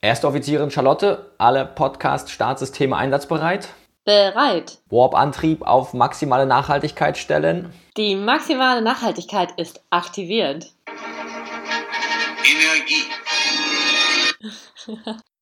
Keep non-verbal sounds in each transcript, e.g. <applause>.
Erste Offizierin Charlotte, alle Podcast-Startsysteme einsatzbereit? Bereit. Warp-Antrieb auf maximale Nachhaltigkeit stellen? Die maximale Nachhaltigkeit ist aktiviert. Energie. <laughs>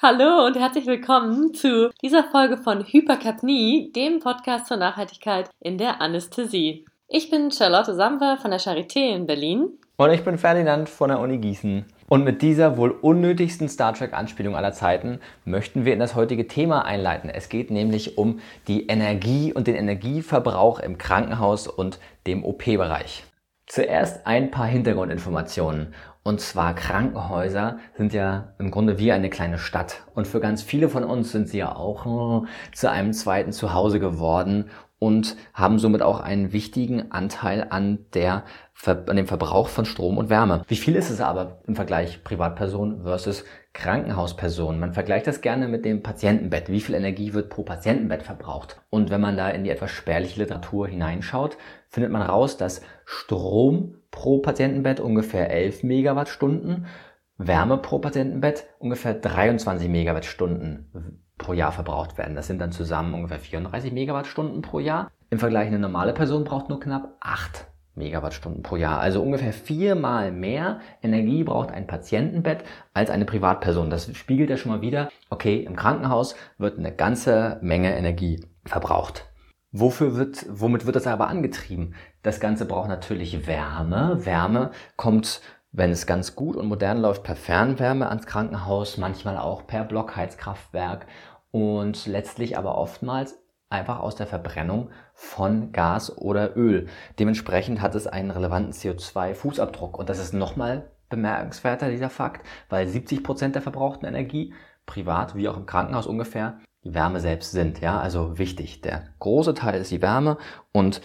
Hallo und herzlich willkommen zu dieser Folge von Hyperkapnie, dem Podcast zur Nachhaltigkeit in der Anästhesie. Ich bin Charlotte Samper von der Charité in Berlin. Und ich bin Ferdinand von der Uni Gießen. Und mit dieser wohl unnötigsten Star Trek-Anspielung aller Zeiten möchten wir in das heutige Thema einleiten. Es geht nämlich um die Energie und den Energieverbrauch im Krankenhaus und dem OP-Bereich. Zuerst ein paar Hintergrundinformationen. Und zwar Krankenhäuser sind ja im Grunde wie eine kleine Stadt. Und für ganz viele von uns sind sie ja auch oh, zu einem zweiten Zuhause geworden und haben somit auch einen wichtigen Anteil an, der, an dem Verbrauch von Strom und Wärme. Wie viel ist es aber im Vergleich Privatperson versus Krankenhausperson? Man vergleicht das gerne mit dem Patientenbett. Wie viel Energie wird pro Patientenbett verbraucht? Und wenn man da in die etwas spärliche Literatur hineinschaut, findet man raus, dass Strom pro Patientenbett ungefähr 11 Megawattstunden, Wärme pro Patientenbett ungefähr 23 Megawattstunden pro Jahr verbraucht werden. Das sind dann zusammen ungefähr 34 Megawattstunden pro Jahr. Im Vergleich eine normale Person braucht nur knapp 8 Megawattstunden pro Jahr. Also ungefähr viermal mehr Energie braucht ein Patientenbett als eine Privatperson. Das spiegelt ja schon mal wieder, okay, im Krankenhaus wird eine ganze Menge Energie verbraucht. Wofür wird, womit wird das aber angetrieben? Das Ganze braucht natürlich Wärme. Wärme kommt, wenn es ganz gut und modern läuft, per Fernwärme ans Krankenhaus, manchmal auch per Blockheizkraftwerk und letztlich aber oftmals einfach aus der Verbrennung von Gas oder Öl. Dementsprechend hat es einen relevanten CO2-Fußabdruck und das ist nochmal bemerkenswerter, dieser Fakt, weil 70 Prozent der verbrauchten Energie, privat wie auch im Krankenhaus ungefähr, die Wärme selbst sind. Ja, also wichtig. Der große Teil ist die Wärme und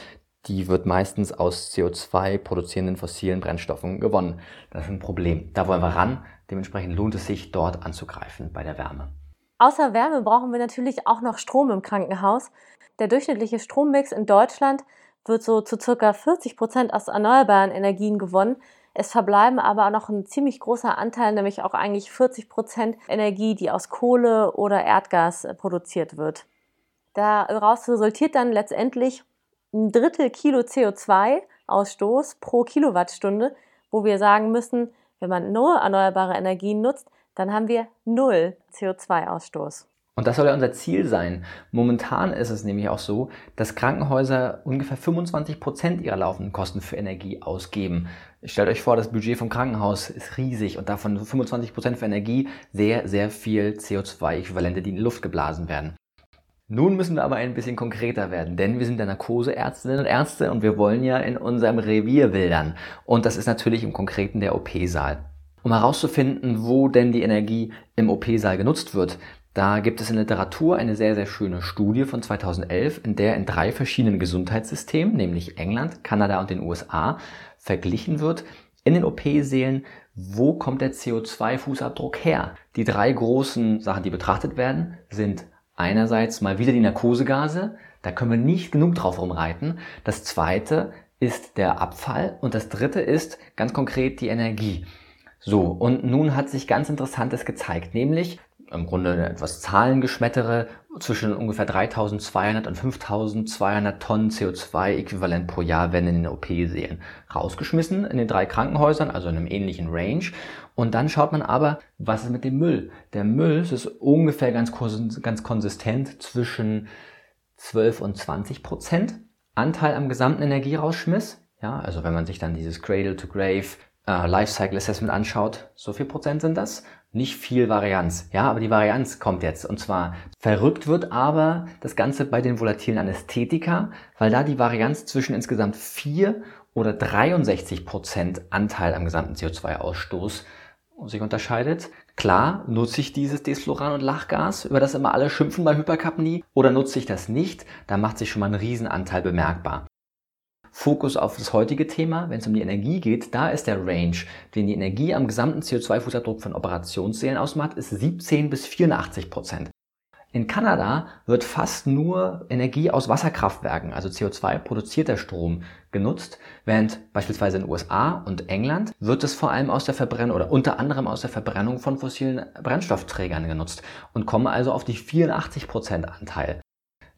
die wird meistens aus CO2 produzierenden fossilen Brennstoffen gewonnen. Das ist ein Problem. Da wollen wir ran. Dementsprechend lohnt es sich, dort anzugreifen bei der Wärme. Außer Wärme brauchen wir natürlich auch noch Strom im Krankenhaus. Der durchschnittliche Strommix in Deutschland wird so zu circa 40 Prozent aus erneuerbaren Energien gewonnen. Es verbleiben aber noch ein ziemlich großer Anteil, nämlich auch eigentlich 40 Prozent Energie, die aus Kohle oder Erdgas äh, produziert wird. Daraus resultiert dann letztendlich ein Drittel Kilo CO2-Ausstoß pro Kilowattstunde, wo wir sagen müssen, wenn man nur erneuerbare Energien nutzt, dann haben wir null CO2-Ausstoß. Und das soll ja unser Ziel sein. Momentan ist es nämlich auch so, dass Krankenhäuser ungefähr 25 Prozent ihrer laufenden Kosten für Energie ausgeben. Stellt euch vor, das Budget vom Krankenhaus ist riesig und davon 25 Prozent für Energie sehr, sehr viel CO2-Äquivalente, die in die Luft geblasen werden. Nun müssen wir aber ein bisschen konkreter werden, denn wir sind ja Narkoseärztinnen und Ärzte und wir wollen ja in unserem Revier wildern. Und das ist natürlich im Konkreten der OP-Saal. Um herauszufinden, wo denn die Energie im OP-Saal genutzt wird, da gibt es in Literatur eine sehr, sehr schöne Studie von 2011, in der in drei verschiedenen Gesundheitssystemen, nämlich England, Kanada und den USA, verglichen wird in den OP-Sälen, wo kommt der CO2-Fußabdruck her. Die drei großen Sachen, die betrachtet werden, sind einerseits mal wieder die Narkosegase, da können wir nicht genug drauf rumreiten. Das zweite ist der Abfall und das dritte ist ganz konkret die Energie. So, und nun hat sich ganz Interessantes gezeigt, nämlich im Grunde etwas Zahlengeschmettere zwischen ungefähr 3200 und 5200 Tonnen CO2-Äquivalent pro Jahr werden in den OP-Sälen rausgeschmissen in den drei Krankenhäusern, also in einem ähnlichen Range. Und dann schaut man aber, was ist mit dem Müll? Der Müll ist ungefähr ganz, ganz konsistent zwischen 12 und 20 Prozent Anteil am gesamten Energierausschmiss. Ja, also wenn man sich dann dieses Cradle to Grave äh, Lifecycle Assessment anschaut, so viel Prozent sind das nicht viel Varianz. Ja, aber die Varianz kommt jetzt. Und zwar verrückt wird aber das Ganze bei den volatilen Anästhetika, weil da die Varianz zwischen insgesamt 4 oder 63 Prozent Anteil am gesamten CO2-Ausstoß sich unterscheidet. Klar, nutze ich dieses Desfloran und Lachgas, über das immer alle schimpfen bei Hyperkapnie, oder nutze ich das nicht, da macht sich schon mal ein Riesenanteil bemerkbar. Fokus auf das heutige Thema, wenn es um die Energie geht, da ist der Range, den die Energie am gesamten CO2-Fußabdruck von Operationssälen ausmacht, ist 17 bis 84 Prozent. In Kanada wird fast nur Energie aus Wasserkraftwerken, also CO2 produzierter Strom, genutzt, während beispielsweise in den USA und England wird es vor allem aus der Verbrennung oder unter anderem aus der Verbrennung von fossilen Brennstoffträgern genutzt und kommen also auf die 84% Anteil.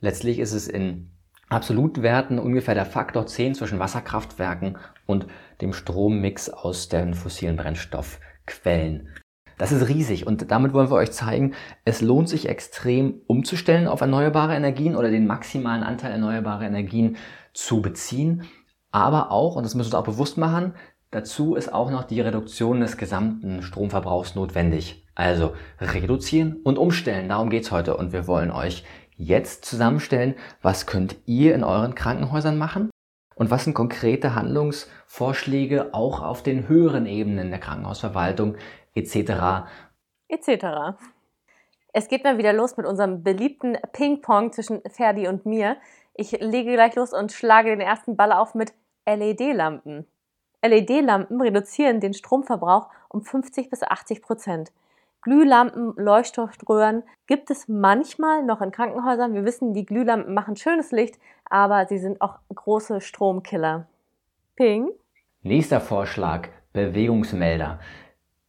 Letztlich ist es in Absolutwerten ungefähr der Faktor 10 zwischen Wasserkraftwerken und dem Strommix aus den fossilen Brennstoffquellen. Das ist riesig und damit wollen wir euch zeigen, es lohnt sich extrem umzustellen auf erneuerbare Energien oder den maximalen Anteil erneuerbarer Energien zu beziehen. Aber auch, und das müssen wir uns auch bewusst machen, dazu ist auch noch die Reduktion des gesamten Stromverbrauchs notwendig. Also reduzieren und umstellen, darum geht's heute und wir wollen euch jetzt zusammenstellen, was könnt ihr in euren Krankenhäusern machen und was sind konkrete Handlungsvorschläge auch auf den höheren Ebenen der Krankenhausverwaltung, etc. etc. Es geht mal wieder los mit unserem beliebten Ping-Pong zwischen Ferdi und mir. Ich lege gleich los und schlage den ersten Ball auf mit LED-Lampen. LED-Lampen reduzieren den Stromverbrauch um 50 bis 80 Prozent. Glühlampen, Leuchtstoffröhren gibt es manchmal noch in Krankenhäusern. Wir wissen, die Glühlampen machen schönes Licht, aber sie sind auch große Stromkiller. Ping. Nächster Vorschlag, Bewegungsmelder.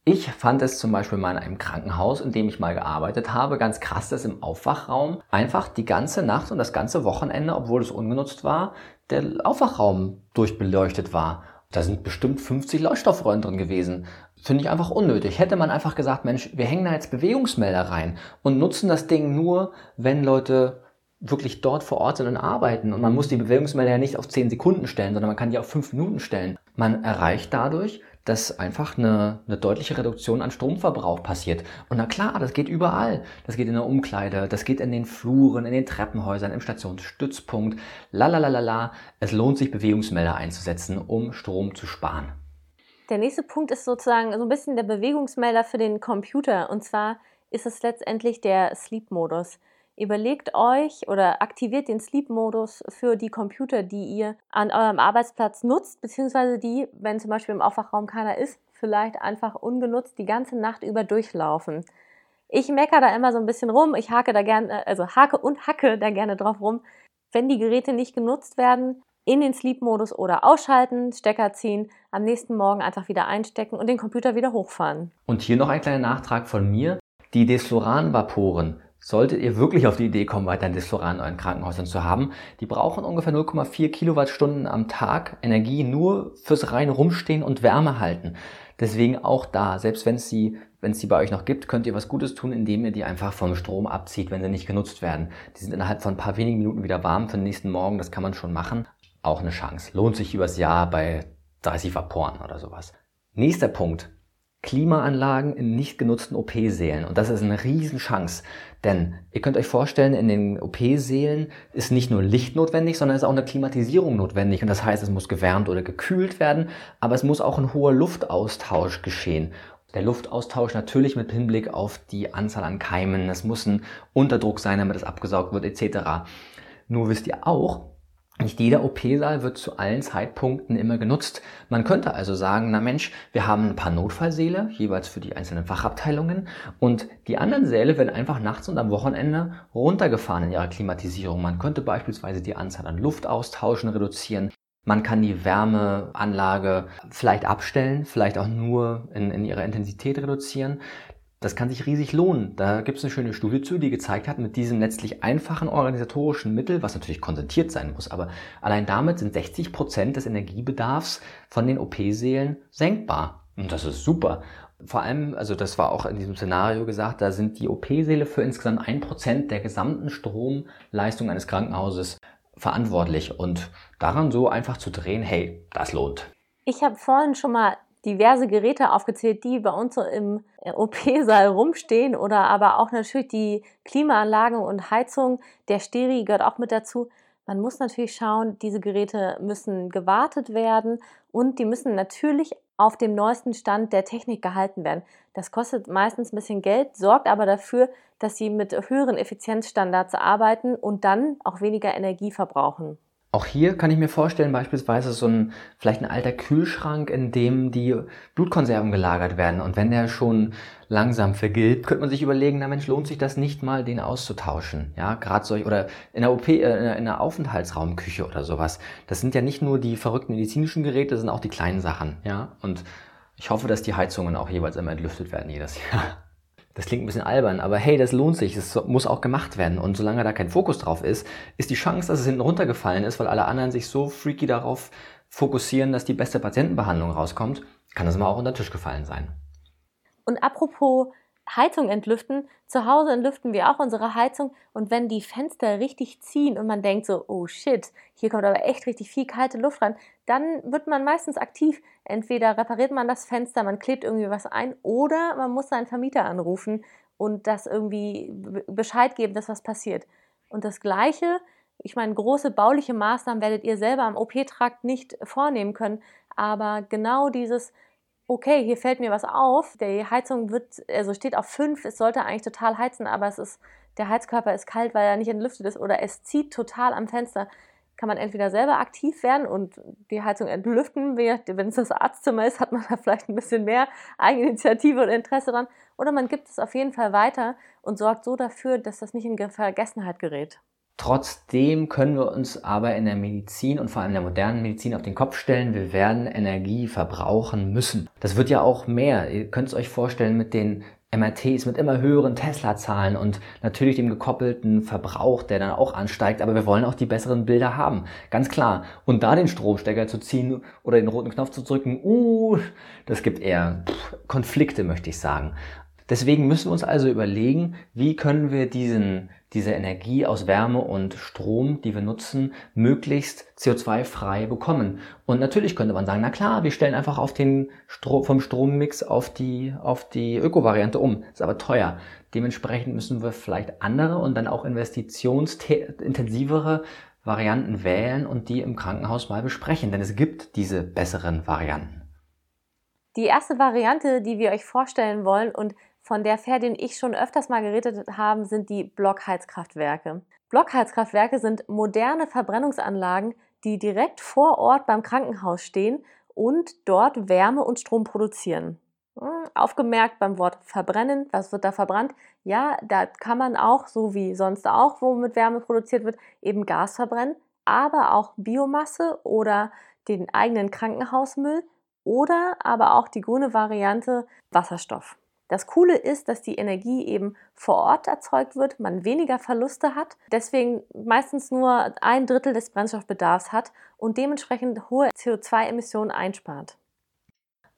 Ich fand es zum Beispiel mal in einem Krankenhaus, in dem ich mal gearbeitet habe, ganz krass, dass im Aufwachraum einfach die ganze Nacht und das ganze Wochenende, obwohl es ungenutzt war, der Aufwachraum durchbeleuchtet war. Da sind bestimmt 50 Leuchtstoffröhren drin gewesen. Finde ich einfach unnötig. Hätte man einfach gesagt, Mensch, wir hängen da jetzt Bewegungsmelder rein und nutzen das Ding nur, wenn Leute wirklich dort vor Ort sind und arbeiten. Und man muss die Bewegungsmelder ja nicht auf 10 Sekunden stellen, sondern man kann die auf 5 Minuten stellen. Man erreicht dadurch, dass einfach eine, eine deutliche Reduktion an Stromverbrauch passiert. Und na klar, das geht überall. Das geht in der Umkleide, das geht in den Fluren, in den Treppenhäusern, im Stationsstützpunkt. Lalalala. Es lohnt sich, Bewegungsmelder einzusetzen, um Strom zu sparen. Der nächste Punkt ist sozusagen so ein bisschen der Bewegungsmelder für den Computer. Und zwar ist es letztendlich der Sleep-Modus. Überlegt euch oder aktiviert den Sleep-Modus für die Computer, die ihr an eurem Arbeitsplatz nutzt, beziehungsweise die, wenn zum Beispiel im Aufwachraum keiner ist, vielleicht einfach ungenutzt die ganze Nacht über durchlaufen. Ich meckere da immer so ein bisschen rum, ich hake da gerne, also hake und hacke da gerne drauf rum. Wenn die Geräte nicht genutzt werden, in den Sleep-Modus oder ausschalten, Stecker ziehen, am nächsten Morgen einfach wieder einstecken und den Computer wieder hochfahren. Und hier noch ein kleiner Nachtrag von mir. Die Desfloran-Vaporen Solltet ihr wirklich auf die Idee kommen, weiter ein Desfloran in euren Krankenhäusern zu haben, die brauchen ungefähr 0,4 Kilowattstunden am Tag Energie nur fürs reine Rumstehen und Wärme halten. Deswegen auch da, selbst wenn es sie, wenn es sie bei euch noch gibt, könnt ihr was Gutes tun, indem ihr die einfach vom Strom abzieht, wenn sie nicht genutzt werden. Die sind innerhalb von ein paar wenigen Minuten wieder warm für den nächsten Morgen, das kann man schon machen. Auch eine Chance. Lohnt sich übers Jahr bei 30 Vaporen oder sowas. Nächster Punkt. Klimaanlagen in nicht genutzten OP-Sälen. Und das ist eine Riesenchance. Denn ihr könnt euch vorstellen, in den OP-Sälen ist nicht nur Licht notwendig, sondern ist auch eine Klimatisierung notwendig. Und das heißt, es muss gewärmt oder gekühlt werden, aber es muss auch ein hoher Luftaustausch geschehen. Der Luftaustausch natürlich mit Hinblick auf die Anzahl an Keimen. Es muss ein Unterdruck sein, damit es abgesaugt wird, etc. Nur wisst ihr auch, nicht jeder OP-Saal wird zu allen Zeitpunkten immer genutzt. Man könnte also sagen, na Mensch, wir haben ein paar Notfallsäle, jeweils für die einzelnen Fachabteilungen, und die anderen Säle werden einfach nachts und am Wochenende runtergefahren in ihrer Klimatisierung. Man könnte beispielsweise die Anzahl an Luftaustauschen reduzieren. Man kann die Wärmeanlage vielleicht abstellen, vielleicht auch nur in, in ihrer Intensität reduzieren. Das kann sich riesig lohnen. Da gibt es eine schöne Studie zu, die gezeigt hat, mit diesem letztlich einfachen organisatorischen Mittel, was natürlich konsentiert sein muss, aber allein damit sind 60 Prozent des Energiebedarfs von den OP-Sälen senkbar. Und das ist super. Vor allem, also das war auch in diesem Szenario gesagt, da sind die OP-Säle für insgesamt ein Prozent der gesamten Stromleistung eines Krankenhauses verantwortlich. Und daran so einfach zu drehen, hey, das lohnt. Ich habe vorhin schon mal diverse Geräte aufgezählt, die bei uns so im äh, OP-Saal rumstehen oder aber auch natürlich die Klimaanlage und Heizung. Der Steri gehört auch mit dazu. Man muss natürlich schauen, diese Geräte müssen gewartet werden und die müssen natürlich auf dem neuesten Stand der Technik gehalten werden. Das kostet meistens ein bisschen Geld, sorgt aber dafür, dass sie mit höheren Effizienzstandards arbeiten und dann auch weniger Energie verbrauchen. Auch hier kann ich mir vorstellen, beispielsweise so ein, vielleicht ein alter Kühlschrank, in dem die Blutkonserven gelagert werden. Und wenn der schon langsam vergilbt, könnte man sich überlegen, na Mensch, lohnt sich das nicht mal, den auszutauschen? Ja, gerade solch, oder in der OP, äh, in der Aufenthaltsraumküche oder sowas. Das sind ja nicht nur die verrückten medizinischen Geräte, das sind auch die kleinen Sachen, ja. Und ich hoffe, dass die Heizungen auch jeweils immer entlüftet werden jedes Jahr. Das klingt ein bisschen albern, aber hey, das lohnt sich, es muss auch gemacht werden. Und solange da kein Fokus drauf ist, ist die Chance, dass es hinten runtergefallen ist, weil alle anderen sich so freaky darauf fokussieren, dass die beste Patientenbehandlung rauskommt, kann das mal auch unter den Tisch gefallen sein. Und apropos Heizung entlüften. Zu Hause entlüften wir auch unsere Heizung und wenn die Fenster richtig ziehen und man denkt so, oh shit, hier kommt aber echt richtig viel kalte Luft rein, dann wird man meistens aktiv. Entweder repariert man das Fenster, man klebt irgendwie was ein oder man muss seinen Vermieter anrufen und das irgendwie Bescheid geben, dass was passiert. Und das Gleiche, ich meine, große bauliche Maßnahmen werdet ihr selber am OP-Trakt nicht vornehmen können, aber genau dieses okay, hier fällt mir was auf, die Heizung wird, also steht auf 5, es sollte eigentlich total heizen, aber es ist, der Heizkörper ist kalt, weil er nicht entlüftet ist oder es zieht total am Fenster, kann man entweder selber aktiv werden und die Heizung entlüften. Wenn es das Arztzimmer ist, hat man da vielleicht ein bisschen mehr Eigeninitiative und Interesse dran. Oder man gibt es auf jeden Fall weiter und sorgt so dafür, dass das nicht in Vergessenheit gerät. Trotzdem können wir uns aber in der Medizin und vor allem in der modernen Medizin auf den Kopf stellen, wir werden Energie verbrauchen müssen. Das wird ja auch mehr. Ihr könnt es euch vorstellen mit den MRTs mit immer höheren Tesla-Zahlen und natürlich dem gekoppelten Verbrauch, der dann auch ansteigt, aber wir wollen auch die besseren Bilder haben. Ganz klar. Und da den Stromstecker zu ziehen oder den roten Knopf zu drücken, uh, das gibt eher Konflikte, möchte ich sagen. Deswegen müssen wir uns also überlegen, wie können wir diesen, diese Energie aus Wärme und Strom, die wir nutzen, möglichst CO2-frei bekommen. Und natürlich könnte man sagen, na klar, wir stellen einfach auf den Stro vom Strommix auf die, auf die Öko-Variante um. Ist aber teuer. Dementsprechend müssen wir vielleicht andere und dann auch investitionsintensivere Varianten wählen und die im Krankenhaus mal besprechen, denn es gibt diese besseren Varianten. Die erste Variante, die wir euch vorstellen wollen und von der Fair, den ich schon öfters mal geredet habe, sind die Blockheizkraftwerke. Blockheizkraftwerke sind moderne Verbrennungsanlagen, die direkt vor Ort beim Krankenhaus stehen und dort Wärme und Strom produzieren. Hm, aufgemerkt beim Wort verbrennen, was wird da verbrannt? Ja, da kann man auch, so wie sonst auch, wo mit Wärme produziert wird, eben Gas verbrennen, aber auch Biomasse oder den eigenen Krankenhausmüll oder aber auch die grüne Variante Wasserstoff. Das Coole ist, dass die Energie eben vor Ort erzeugt wird, man weniger Verluste hat, deswegen meistens nur ein Drittel des Brennstoffbedarfs hat und dementsprechend hohe CO2-Emissionen einspart.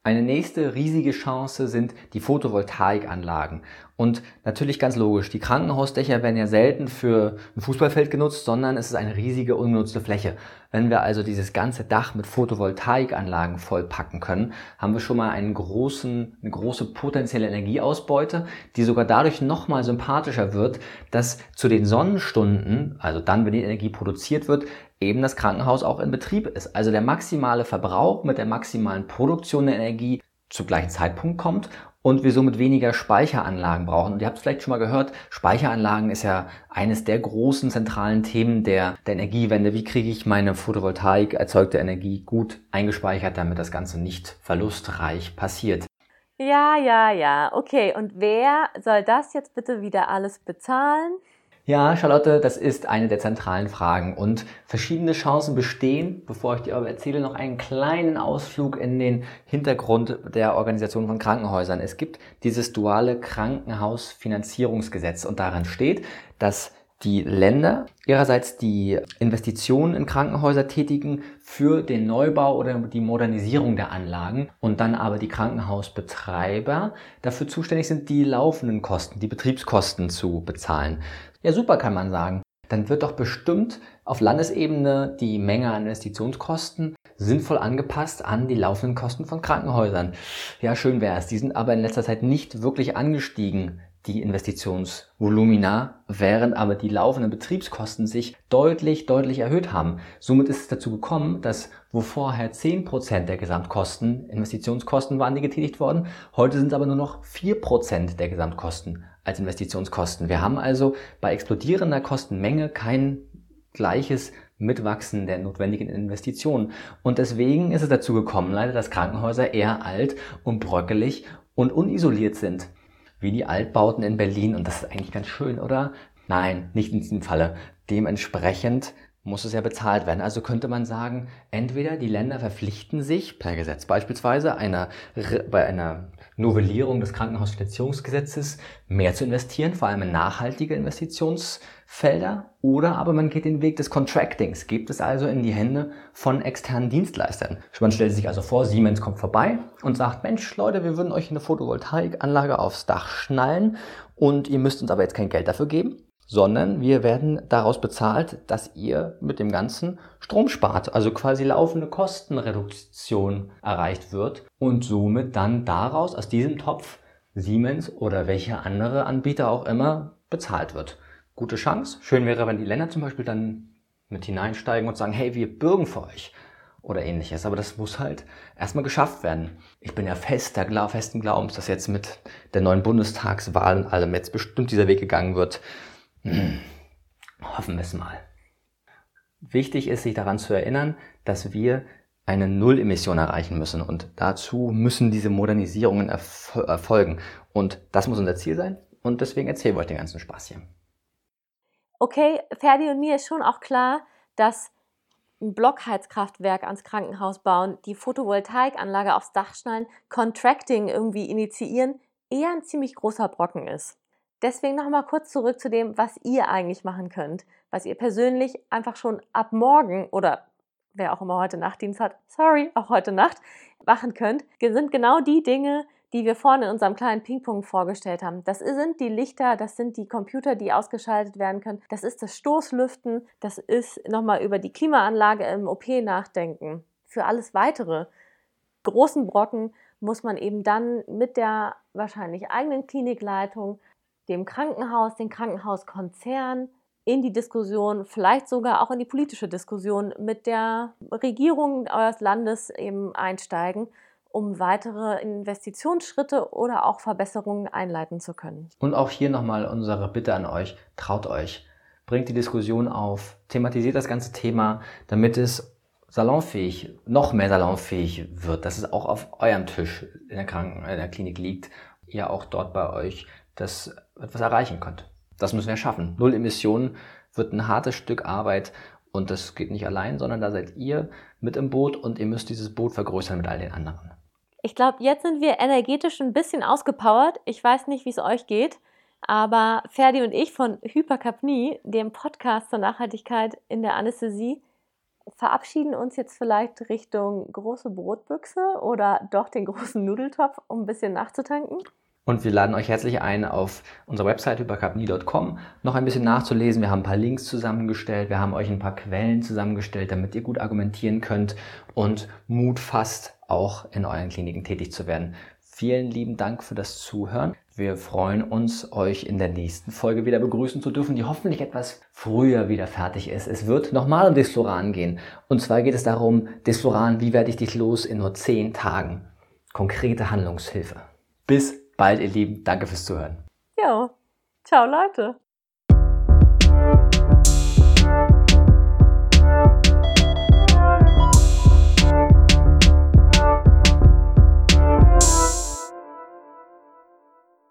Eine nächste riesige Chance sind die Photovoltaikanlagen. Und natürlich ganz logisch, die Krankenhausdächer werden ja selten für ein Fußballfeld genutzt, sondern es ist eine riesige ungenutzte Fläche. Wenn wir also dieses ganze Dach mit Photovoltaikanlagen vollpacken können, haben wir schon mal einen großen, eine große potenzielle Energieausbeute, die sogar dadurch nochmal sympathischer wird, dass zu den Sonnenstunden, also dann, wenn die Energie produziert wird, eben das Krankenhaus auch in Betrieb ist. Also der maximale Verbrauch mit der maximalen Produktion der Energie zu gleichen Zeitpunkt kommt und wir somit weniger Speicheranlagen brauchen. Und ihr habt es vielleicht schon mal gehört, Speicheranlagen ist ja eines der großen zentralen Themen der, der Energiewende. Wie kriege ich meine Photovoltaik erzeugte Energie gut eingespeichert, damit das Ganze nicht verlustreich passiert? Ja, ja, ja. Okay, und wer soll das jetzt bitte wieder alles bezahlen? Ja, Charlotte, das ist eine der zentralen Fragen und verschiedene Chancen bestehen. Bevor ich dir aber erzähle, noch einen kleinen Ausflug in den Hintergrund der Organisation von Krankenhäusern. Es gibt dieses duale Krankenhausfinanzierungsgesetz und darin steht, dass die Länder ihrerseits die Investitionen in Krankenhäuser tätigen für den Neubau oder die Modernisierung der Anlagen und dann aber die Krankenhausbetreiber dafür zuständig sind, die laufenden Kosten, die Betriebskosten zu bezahlen. Ja, super kann man sagen. Dann wird doch bestimmt auf Landesebene die Menge an Investitionskosten sinnvoll angepasst an die laufenden Kosten von Krankenhäusern. Ja, schön wäre es. Die sind aber in letzter Zeit nicht wirklich angestiegen die Investitionsvolumina, während aber die laufenden Betriebskosten sich deutlich, deutlich erhöht haben. Somit ist es dazu gekommen, dass wo vorher 10% der Gesamtkosten Investitionskosten waren, die getätigt wurden, heute sind es aber nur noch 4% der Gesamtkosten als Investitionskosten. Wir haben also bei explodierender Kostenmenge kein gleiches mit Wachsen der notwendigen Investitionen. Und deswegen ist es dazu gekommen, leider, dass Krankenhäuser eher alt und bröckelig und unisoliert sind, wie die Altbauten in Berlin. Und das ist eigentlich ganz schön, oder? Nein, nicht in diesem Falle. Dementsprechend muss es ja bezahlt werden. Also könnte man sagen, entweder die Länder verpflichten sich per Gesetz beispielsweise einer, bei einer Novellierung des Krankenhausfinanzierungsgesetzes mehr zu investieren, vor allem in nachhaltige Investitionsfelder, oder aber man geht den Weg des Contractings, gibt es also in die Hände von externen Dienstleistern. Man stellt sich also vor, Siemens kommt vorbei und sagt, Mensch Leute, wir würden euch eine Photovoltaikanlage aufs Dach schnallen und ihr müsst uns aber jetzt kein Geld dafür geben sondern wir werden daraus bezahlt, dass ihr mit dem Ganzen Strom spart, also quasi laufende Kostenreduktion erreicht wird und somit dann daraus aus diesem Topf Siemens oder welcher andere Anbieter auch immer bezahlt wird. Gute Chance. Schön wäre, wenn die Länder zum Beispiel dann mit hineinsteigen und sagen, hey, wir bürgen für euch oder ähnliches. Aber das muss halt erstmal geschafft werden. Ich bin ja fester, festen Glaubens, dass jetzt mit der neuen Bundestagswahl und allem jetzt bestimmt dieser Weg gegangen wird. Hm. <clears throat> Hoffen wir es mal. Wichtig ist, sich daran zu erinnern, dass wir eine Nullemission erreichen müssen und dazu müssen diese Modernisierungen erf erfolgen. Und das muss unser Ziel sein und deswegen erzählen wir euch den ganzen Spaß hier. Okay, Ferdi und mir ist schon auch klar, dass ein Blockheizkraftwerk ans Krankenhaus bauen, die Photovoltaikanlage aufs Dach schnallen, Contracting irgendwie initiieren, eher ein ziemlich großer Brocken ist. Deswegen nochmal kurz zurück zu dem, was ihr eigentlich machen könnt, was ihr persönlich einfach schon ab morgen oder wer auch immer heute Nachtdienst hat, sorry, auch heute Nacht, machen könnt, sind genau die Dinge, die wir vorne in unserem kleinen Pingpong vorgestellt haben. Das sind die Lichter, das sind die Computer, die ausgeschaltet werden können, das ist das Stoßlüften, das ist nochmal über die Klimaanlage im OP nachdenken. Für alles weitere großen Brocken muss man eben dann mit der wahrscheinlich eigenen Klinikleitung dem Krankenhaus, den Krankenhauskonzern in die Diskussion, vielleicht sogar auch in die politische Diskussion mit der Regierung eures Landes eben einsteigen, um weitere Investitionsschritte oder auch Verbesserungen einleiten zu können. Und auch hier nochmal unsere Bitte an euch, traut euch, bringt die Diskussion auf, thematisiert das ganze Thema, damit es salonfähig, noch mehr salonfähig wird, dass es auch auf eurem Tisch in der Kranken, in der Klinik liegt, ihr auch dort bei euch das etwas erreichen könnt. Das müssen wir schaffen. Null Emissionen wird ein hartes Stück Arbeit und das geht nicht allein, sondern da seid ihr mit im Boot und ihr müsst dieses Boot vergrößern mit all den anderen. Ich glaube, jetzt sind wir energetisch ein bisschen ausgepowert. Ich weiß nicht, wie es euch geht, aber Ferdi und ich von Hyperkapnie, dem Podcast zur Nachhaltigkeit in der Anästhesie, verabschieden uns jetzt vielleicht Richtung große Brotbüchse oder doch den großen Nudeltopf, um ein bisschen nachzutanken. Und wir laden euch herzlich ein, auf unserer Website übercapni.com noch ein bisschen nachzulesen. Wir haben ein paar Links zusammengestellt, wir haben euch ein paar Quellen zusammengestellt, damit ihr gut argumentieren könnt und Mut fasst, auch in euren Kliniken tätig zu werden. Vielen lieben Dank für das Zuhören. Wir freuen uns, euch in der nächsten Folge wieder begrüßen zu dürfen, die hoffentlich etwas früher wieder fertig ist. Es wird nochmal um Desfloran gehen. Und zwar geht es darum, Desfloran, wie werde ich dich los in nur zehn Tagen? Konkrete Handlungshilfe. Bis bald, ihr Lieben. Danke fürs Zuhören. Ja, ciao Leute.